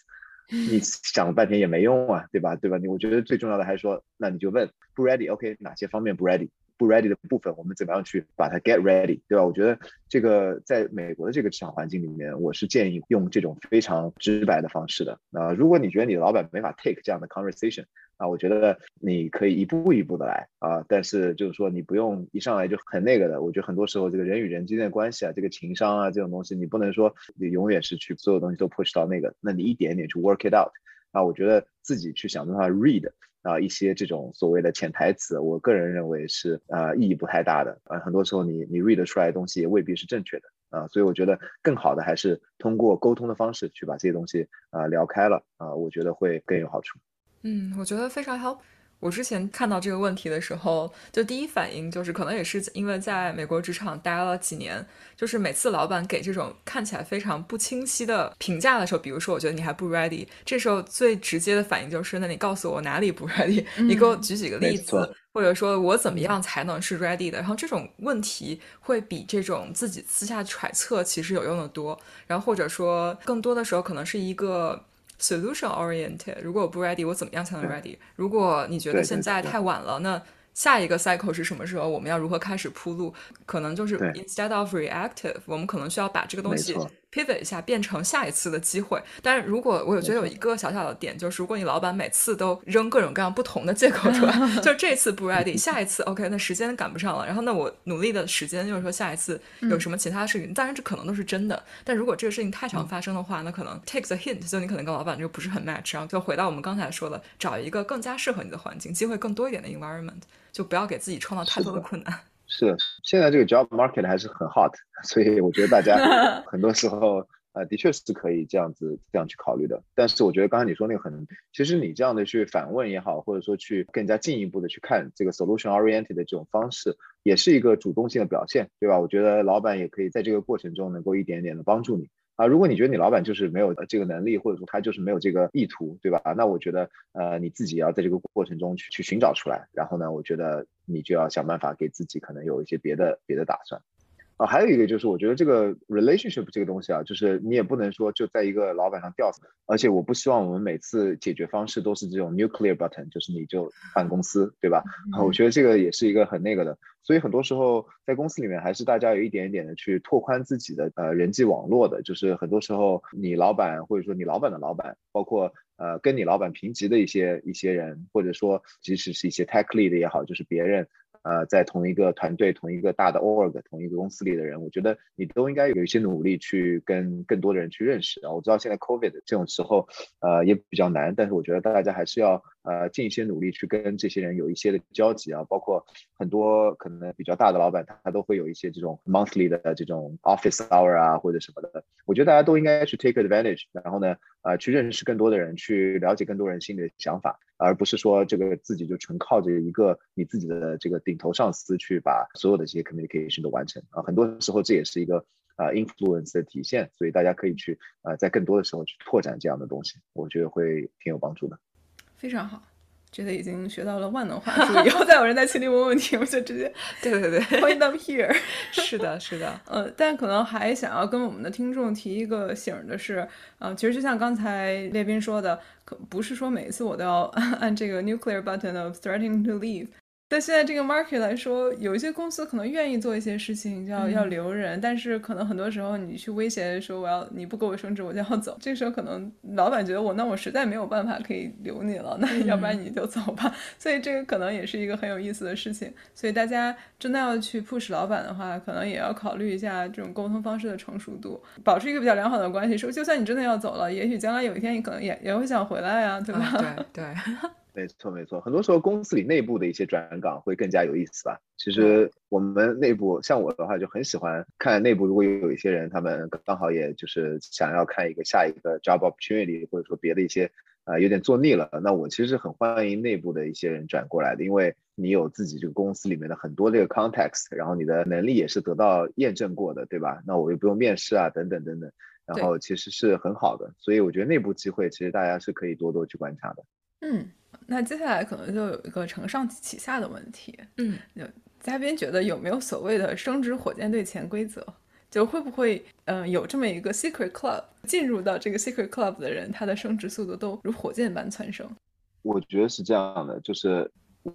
你想了半天也没用啊，对吧？对吧？你我觉得最重要的还是说，那你就问不 ready，OK，哪些方面不 ready？不 ready 的部分，我们怎么样去把它 get ready，对吧？我觉得这个在美国的这个职场环境里面，我是建议用这种非常直白的方式的。啊，如果你觉得你的老板没法 take 这样的 conversation，啊，我觉得你可以一步一步的来啊，但是就是说你不用一上来就很那个的。我觉得很多时候这个人与人之间的关系啊，这个情商啊这种东西，你不能说你永远是去所有东西都 push 到那个，那你一点点去 work it out。啊，我觉得自己去想办法 read。啊，一些这种所谓的潜台词，我个人认为是呃意义不太大的啊。很多时候你你 read 出来的东西也未必是正确的啊，所以我觉得更好的还是通过沟通的方式去把这些东西啊聊开了啊，我觉得会更有好处。嗯，我觉得非常 help。我之前看到这个问题的时候，就第一反应就是，可能也是因为在美国职场待了几年，就是每次老板给这种看起来非常不清晰的评价的时候，比如说我觉得你还不 ready，这时候最直接的反应就是，那你告诉我哪里不 ready，你给我举几个例子，或者说我怎么样才能是 ready 的？然后这种问题会比这种自己私下揣测其实有用的多。然后或者说更多的时候可能是一个。Solution oriented，如果我不 ready，我怎么样才能 ready？如果你觉得现在太晚了，那。下一个 cycle 是什么时候？我们要如何开始铺路？可能就是 instead of reactive，我们可能需要把这个东西 pivot 一下，变成下一次的机会。但是如果我有觉得有一个小小的点，就是如果你老板每次都扔各种各样不同的借口出来，就这次不 ready，下一次 OK，那时间赶不上了。然后那我努力的时间就是说下一次有什么其他事情，当然这可能都是真的。但如果这个事情太常发生的话，那可能 take the hint，就你可能跟老板就不是很 match。然后就回到我们刚才说的，找一个更加适合你的环境，机会更多一点的 environment。就不要给自己创造太多的困难。是，现在这个 job market 还是很 hot，所以我觉得大家 很多时候呃，的确是可以这样子这样去考虑的。但是我觉得刚才你说那个很，其实你这样的去反问也好，或者说去更加进一步的去看这个 solution oriented 的这种方式，也是一个主动性的表现，对吧？我觉得老板也可以在这个过程中能够一点点的帮助你。啊，如果你觉得你老板就是没有这个能力，或者说他就是没有这个意图，对吧？那我觉得，呃，你自己要在这个过程中去去寻找出来，然后呢，我觉得你就要想办法给自己可能有一些别的别的打算。啊，还有一个就是，我觉得这个 relationship 这个东西啊，就是你也不能说就在一个老板上吊死。而且我不希望我们每次解决方式都是这种 nuclear button，就是你就换公司，对吧？啊，我觉得这个也是一个很那个的。所以很多时候在公司里面，还是大家有一点一点的去拓宽自己的呃人际网络的。就是很多时候你老板或者说你老板的老板，包括呃跟你老板平级的一些一些人，或者说即使是一些 tech lead 也好，就是别人。呃，在同一个团队、同一个大的 org、同一个公司里的人，我觉得你都应该有一些努力去跟更多的人去认识啊。我知道现在 COVID 这种时候，呃，也比较难，但是我觉得大家还是要呃尽一些努力去跟这些人有一些的交集啊。包括很多可能比较大的老板，他都会有一些这种 monthly 的这种 office hour 啊或者什么的。我觉得大家都应该去 take advantage，然后呢，呃，去认识更多的人，去了解更多人心里的想法。而不是说这个自己就纯靠着一个你自己的这个顶头上司去把所有的这些 communication 都完成啊，很多时候这也是一个啊 influence 的体现，所以大家可以去啊在更多的时候去拓展这样的东西，我觉得会挺有帮助的。非常好。觉得已经学到了万能话术，以后再有人在群里问问题，我就直接 对对对，point them here。是的，是的，呃，但可能还想要跟我们的听众提一个醒的是，呃，其实就像刚才列宾说的，可不是说每一次我都要按这个 nuclear button of threatening to leave。在现在这个 market 来说，有一些公司可能愿意做一些事情，要要留人，但是可能很多时候你去威胁说我要你不给我升职，我就要走。这个时候可能老板觉得我那我实在没有办法可以留你了，那要不然你就走吧。所以这个可能也是一个很有意思的事情。所以大家真的要去 push 老板的话，可能也要考虑一下这种沟通方式的成熟度，保持一个比较良好的关系。说就算你真的要走了，也许将来有一天你可能也也会想回来呀，对吧？对对。没错，没错。很多时候公司里内部的一些转岗会更加有意思吧。其实我们内部，像我的话，就很喜欢看内部。如果有一些人，他们刚好也就是想要看一个下一个 job opportunity，或者说别的一些啊有点做腻了，那我其实是很欢迎内部的一些人转过来的，因为你有自己这个公司里面的很多这个 context，然后你的能力也是得到验证过的，对吧？那我又不用面试啊，等等等等，然后其实是很好的，所以我觉得内部机会其实大家是可以多多去观察的。嗯，那接下来可能就有一个承上启下的问题。嗯，嘉宾觉得有没有所谓的升职火箭队潜规则？就会不会，嗯，有这么一个 secret club，进入到这个 secret club 的人，他的升职速度都如火箭般蹿升？我觉得是这样的，就是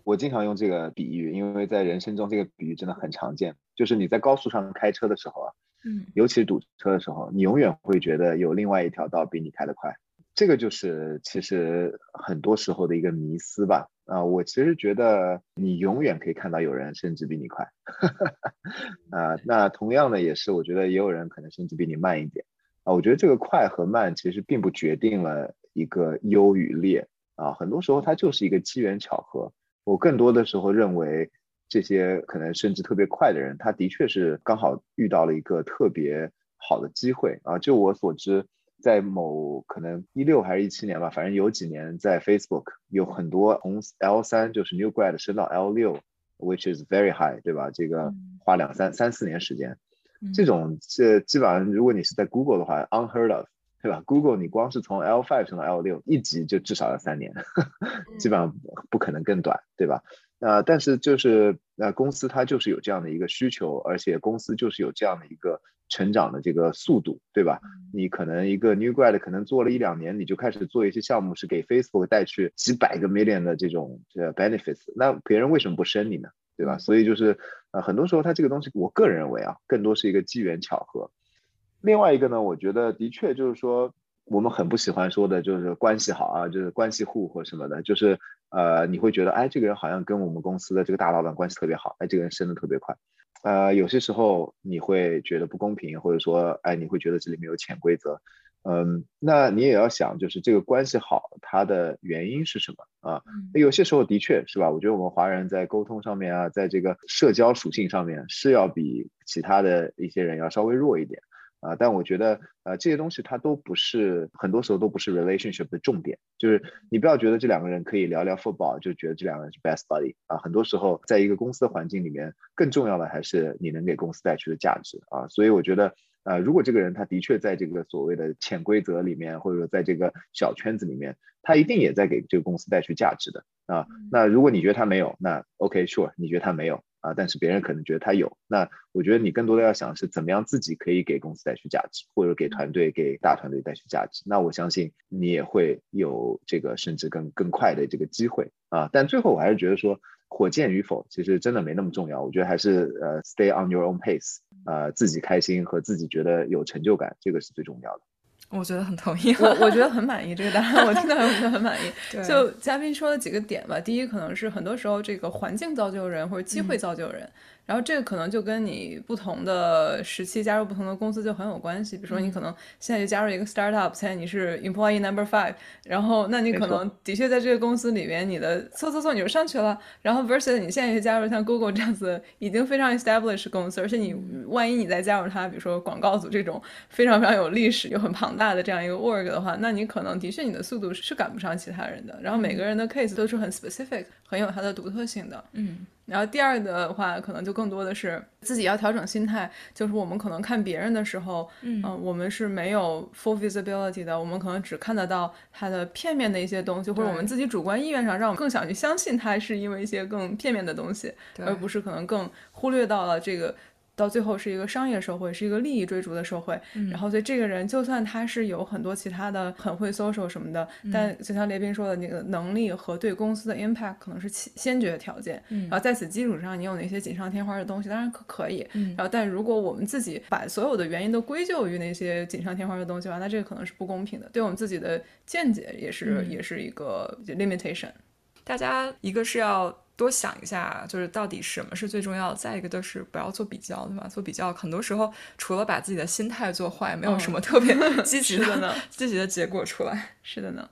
我经常用这个比喻，因为在人生中这个比喻真的很常见。就是你在高速上开车的时候啊，嗯，尤其是堵车的时候，你永远会觉得有另外一条道比你开得快。这个就是其实很多时候的一个迷思吧。啊，我其实觉得你永远可以看到有人甚至比你快。啊，那同样的也是，我觉得也有人可能甚至比你慢一点。啊，我觉得这个快和慢其实并不决定了一个优与劣。啊，很多时候它就是一个机缘巧合。我更多的时候认为，这些可能甚至特别快的人，他的确是刚好遇到了一个特别好的机会。啊，就我所知。在某可能一六还是一七年吧，反正有几年在 Facebook 有很多从 L 三就是 New Grad 升到 L 六，which is very high，对吧？这个花两三三四年时间，这种这基本上如果你是在 Google 的话，unheard of，对吧？Google 你光是从 L five 升到 L 六，一级就至少要三年，基本上不可能更短，对吧？啊，但是就是那公司它就是有这样的一个需求，而且公司就是有这样的一个成长的这个速度，对吧？你可能一个 new grad 可能做了一两年，你就开始做一些项目，是给 Facebook 带去几百个 million 的这种这 benefits，那别人为什么不升你呢？对吧？所以就是呃，很多时候它这个东西，我个人认为啊，更多是一个机缘巧合。另外一个呢，我觉得的确就是说。我们很不喜欢说的就是关系好啊，就是关系户或什么的，就是呃，你会觉得哎，这个人好像跟我们公司的这个大老板关系特别好，哎，这个人升的特别快，呃，有些时候你会觉得不公平，或者说哎，你会觉得这里面有潜规则，嗯，那你也要想，就是这个关系好，它的原因是什么啊？有些时候的确是吧？我觉得我们华人在沟通上面啊，在这个社交属性上面是要比其他的一些人要稍微弱一点。啊，但我觉得，呃，这些东西它都不是，很多时候都不是 relationship 的重点。就是你不要觉得这两个人可以聊聊 football，就觉得这两个人是 best buddy 啊。很多时候，在一个公司的环境里面，更重要的还是你能给公司带去的价值啊。所以我觉得，呃，如果这个人他的确在这个所谓的潜规则里面，或者说在这个小圈子里面，他一定也在给这个公司带去价值的啊。那如果你觉得他没有，那 OK sure，你觉得他没有。啊，但是别人可能觉得他有，那我觉得你更多的要想是怎么样自己可以给公司带去价值，或者给团队、给大团队带去价值。那我相信你也会有这个甚至更更快的这个机会啊。但最后我还是觉得说，火箭与否其实真的没那么重要。我觉得还是呃，stay on your own pace，呃，自己开心和自己觉得有成就感，这个是最重要的。我觉得很同意，我我觉得很满意这个答案，我听到我觉得很满意。就嘉宾说的几个点吧，第一可能是很多时候这个环境造就人，或者机会造就人。然后这个可能就跟你不同的时期加入不同的公司就很有关系。比如说你可能现在就加入一个 startup，现在你是 employee number five，然后那你可能的确在这个公司里面，你的嗖嗖嗖你就上去了。然后 versus 你现在去加入像 Google 这样子已经非常 established 公司，而且你万一你再加入它，比如说广告组这种非常非常有历史又很庞大的这样一个 org 的话，那你可能的确你的速度是赶不上其他人的。然后每个人的 case 都是很 specific，很有它的独特性的。嗯。然后第二的话，可能就更多的是自己要调整心态，就是我们可能看别人的时候，嗯，我们是没有 full visibility 的，我们可能只看得到他的片面的一些东西，或者我们自己主观意愿上让我们更想去相信他，是因为一些更片面的东西，而不是可能更忽略到了这个。到最后是一个商业社会，是一个利益追逐的社会。然后，所以这个人就算他是有很多其他的很会 social 什么的，但就像列斌说的那个能力和对公司的 impact 可能是先决条件。然后在此基础上，你有哪些锦上添花的东西，当然可可以。然后，但如果我们自己把所有的原因都归咎于那些锦上添花的东西的话，那这个可能是不公平的，对我们自己的见解也是也是一个 limitation。大家一个是要。多想一下，就是到底什么是最重要的。再一个就是不要做比较，对吧？做比较很多时候除了把自己的心态做坏，没有什么特别 积极的呢，积极的结果出来。是的呢。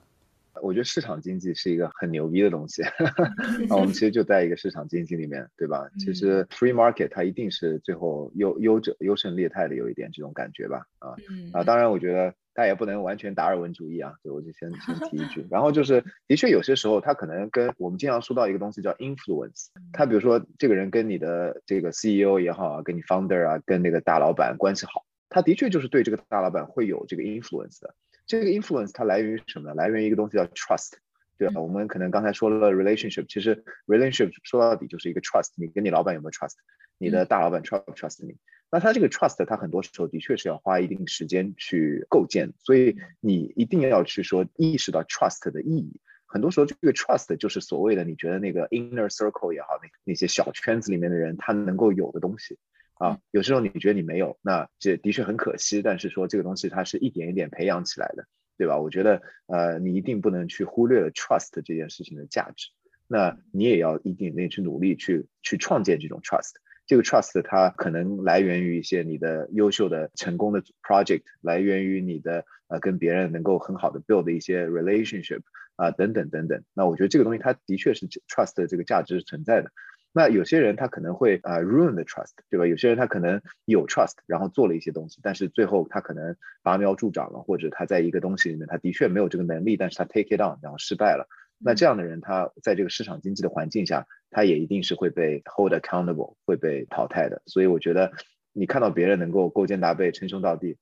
我觉得市场经济是一个很牛逼的东西。那我们其实就在一个市场经济里面，对吧？其实 free market 它一定是最后优优者优胜劣汰的有一点这种感觉吧？啊啊，当然我觉得他也不能完全达尔文主义啊，所以我就先先提一句。然后就是，的确有些时候他可能跟我们经常说到一个东西叫 influence。他比如说这个人跟你的这个 CEO 也好啊，跟你 founder 啊，跟那个大老板关系好，他的确就是对这个大老板会有这个 influence 的。这个 influence 它来源于什么呢？来源于一个东西叫 trust，对吧？我们可能刚才说了 relationship，其实 relationship 说到底就是一个 trust。你跟你老板有没有 trust？你的大老板 trust 不 trust 你？那他这个 trust，他很多时候的确是要花一定时间去构建，所以你一定要去说意识到 trust 的意义。很多时候，这个 trust 就是所谓的你觉得那个 inner circle 也好，那那些小圈子里面的人他能够有的东西啊。有时候你觉得你没有，那这的确很可惜。但是说这个东西它是一点一点培养起来的，对吧？我觉得呃，你一定不能去忽略了 trust 这件事情的价值。那你也要一定得去努力去去创建这种 trust。这个 trust 它可能来源于一些你的优秀的成功的 project，来源于你的呃跟别人能够很好的 build 的一些 relationship 啊等等等等。那我觉得这个东西它的确是 trust 的这个价值是存在的。那有些人他可能会啊 ruin the trust，对吧？有些人他可能有 trust，然后做了一些东西，但是最后他可能拔苗助长了，或者他在一个东西里面他的确没有这个能力，但是他 take it on，然后失败了。那这样的人他在这个市场经济的环境下。他也一定是会被 hold accountable，会被淘汰的。所以我觉得，你看到别人能够勾肩搭背、称兄道弟，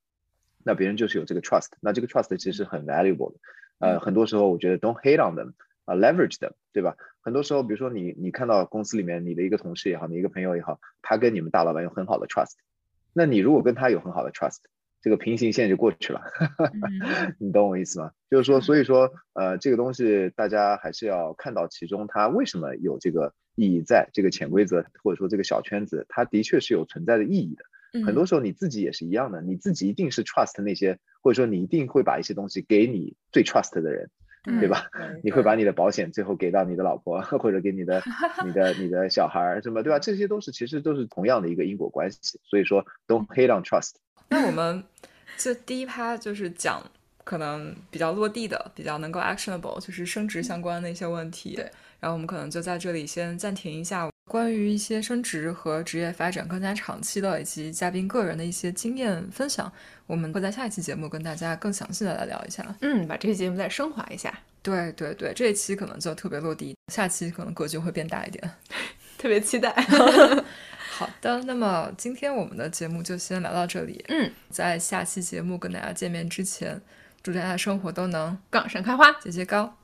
那别人就是有这个 trust。那这个 trust 其实很 valuable 的。呃，很多时候我觉得 don't hate on them，啊，leverage them，对吧？很多时候，比如说你你看到公司里面你的一个同事也好，你一个朋友也好，他跟你们大老板有很好的 trust，那你如果跟他有很好的 trust。这个平行线就过去了，你懂我意思吗？就是说，所以说，呃，这个东西大家还是要看到其中它为什么有这个意义，在这个潜规则或者说这个小圈子，它的确是有存在的意义的。很多时候你自己也是一样的，你自己一定是 trust 那些，或者说你一定会把一些东西给你最 trust 的人，对吧？你会把你的保险最后给到你的老婆，或者给你的、你的、你的小孩儿，什么，对吧？这些都是其实都是同样的一个因果关系。所以说，don't hate on trust。那我们这第一趴就是讲可能比较落地的、比较能够 actionable，就是升职相关的一些问题。对，然后我们可能就在这里先暂停一下，关于一些升职和职业发展更加长期的，以及嘉宾个人的一些经验分享，我们会在下一期节目跟大家更详细的来聊一下。嗯，把这期节目再升华一下。对对对，这一期可能就特别落地，下期可能格局会变大一点，特别期待。好的，那么今天我们的节目就先聊到这里。嗯，在下期节目跟大家见面之前，祝大家生活都能杠上开花，节节高。